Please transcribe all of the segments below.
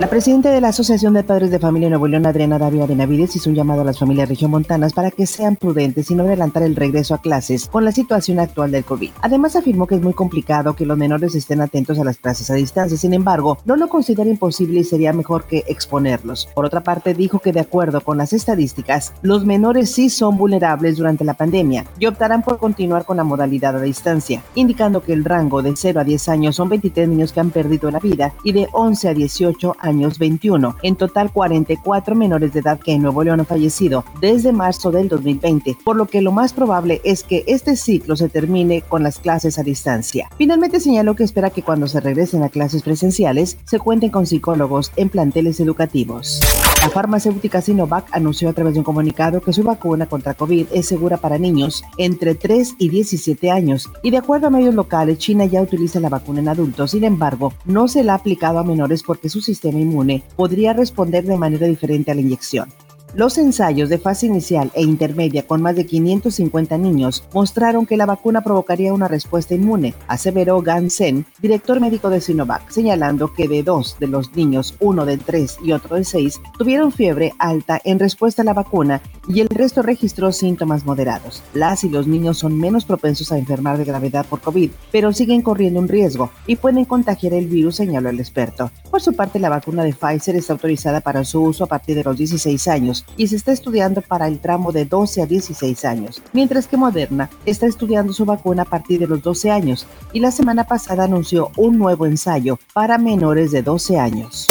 La presidenta de la Asociación de Padres de Familia Nuevo León, Adriana Davia Benavides, hizo un llamado a las familias regiomontanas para que sean prudentes y no adelantar el regreso a clases con la situación actual del COVID. Además, afirmó que es muy complicado que los menores estén atentos a las clases a distancia. Sin embargo, no lo considera imposible y sería mejor que exponerlos. Por otra parte, dijo que de acuerdo con las estadísticas, los menores sí son vulnerables durante la pandemia y optarán por continuar con la modalidad a distancia, indicando que el rango de 0 a 10 años son 23 niños que han perdido la vida y de 11 a 18 años 21. En total 44 menores de edad que en Nuevo León han fallecido desde marzo del 2020, por lo que lo más probable es que este ciclo se termine con las clases a distancia. Finalmente señaló que espera que cuando se regresen a clases presenciales se cuenten con psicólogos en planteles educativos. La farmacéutica Sinovac anunció a través de un comunicado que su vacuna contra COVID es segura para niños entre 3 y 17 años y de acuerdo a medios locales China ya utiliza la vacuna en adultos, sin embargo no se la ha aplicado a menores porque su sistema inmune podría responder de manera diferente a la inyección. Los ensayos de fase inicial e intermedia con más de 550 niños mostraron que la vacuna provocaría una respuesta inmune, aseveró Gan Sen, director médico de Sinovac, señalando que de dos de los niños, uno de tres y otro de seis, tuvieron fiebre alta en respuesta a la vacuna y el resto registró síntomas moderados. Las y los niños son menos propensos a enfermar de gravedad por COVID, pero siguen corriendo un riesgo y pueden contagiar el virus, señaló el experto. Por su parte, la vacuna de Pfizer está autorizada para su uso a partir de los 16 años y se está estudiando para el tramo de 12 a 16 años, mientras que Moderna está estudiando su vacuna a partir de los 12 años y la semana pasada anunció un nuevo ensayo para menores de 12 años.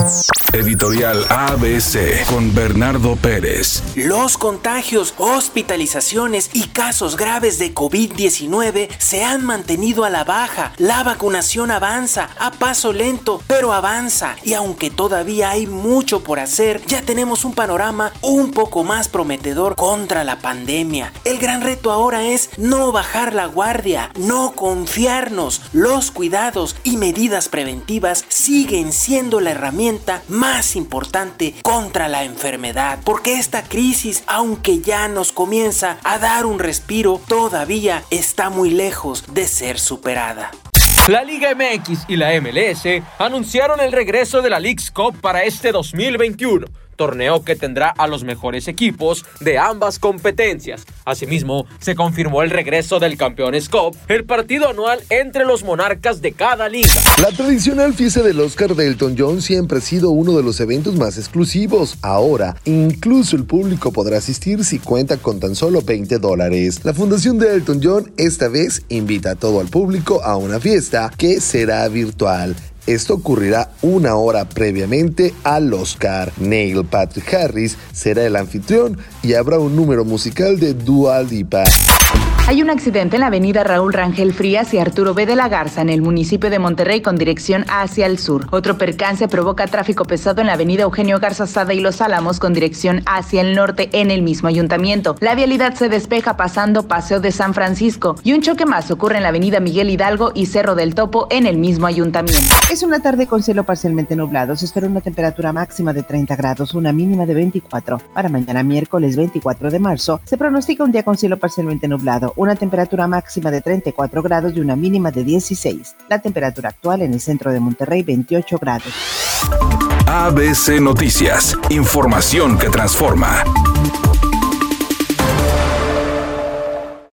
Editorial ABC con Bernardo Pérez. Los contagios, hospitalizaciones y casos graves de COVID-19 se han mantenido a la baja. La vacunación avanza a paso lento, pero avanza. Y aunque todavía hay mucho por hacer, ya tenemos un panorama un poco más prometedor contra la pandemia. El gran reto ahora es no bajar la guardia, no confiarnos. Los cuidados y medidas preventivas siguen siendo la herramienta más importante contra la enfermedad, porque esta crisis, aunque ya nos comienza a dar un respiro, todavía está muy lejos de ser superada. La Liga MX y la MLS anunciaron el regreso de la League's Cup para este 2021 torneo que tendrá a los mejores equipos de ambas competencias. Asimismo, se confirmó el regreso del Campeones Cup, el partido anual entre los monarcas de cada liga. La tradicional fiesta del Oscar de Elton John siempre ha sido uno de los eventos más exclusivos. Ahora, incluso el público podrá asistir si cuenta con tan solo 20 dólares. La fundación de Elton John esta vez invita a todo el público a una fiesta que será virtual. Esto ocurrirá una hora previamente al Oscar. Neil Patrick Harris será el anfitrión y habrá un número musical de Dua Lipa. Hay un accidente en la avenida Raúl Rangel Frías y Arturo B. de la Garza en el municipio de Monterrey con dirección hacia el sur. Otro percance provoca tráfico pesado en la avenida Eugenio Garza Sada y Los Álamos con dirección hacia el norte en el mismo ayuntamiento. La vialidad se despeja pasando Paseo de San Francisco y un choque más ocurre en la avenida Miguel Hidalgo y Cerro del Topo en el mismo ayuntamiento. Es una tarde con cielo parcialmente nublado. Se espera una temperatura máxima de 30 grados, una mínima de 24. Para mañana miércoles 24 de marzo se pronostica un día con cielo parcialmente nublado una temperatura máxima de 34 grados y una mínima de 16. La temperatura actual en el centro de Monterrey 28 grados. ABC Noticias, información que transforma.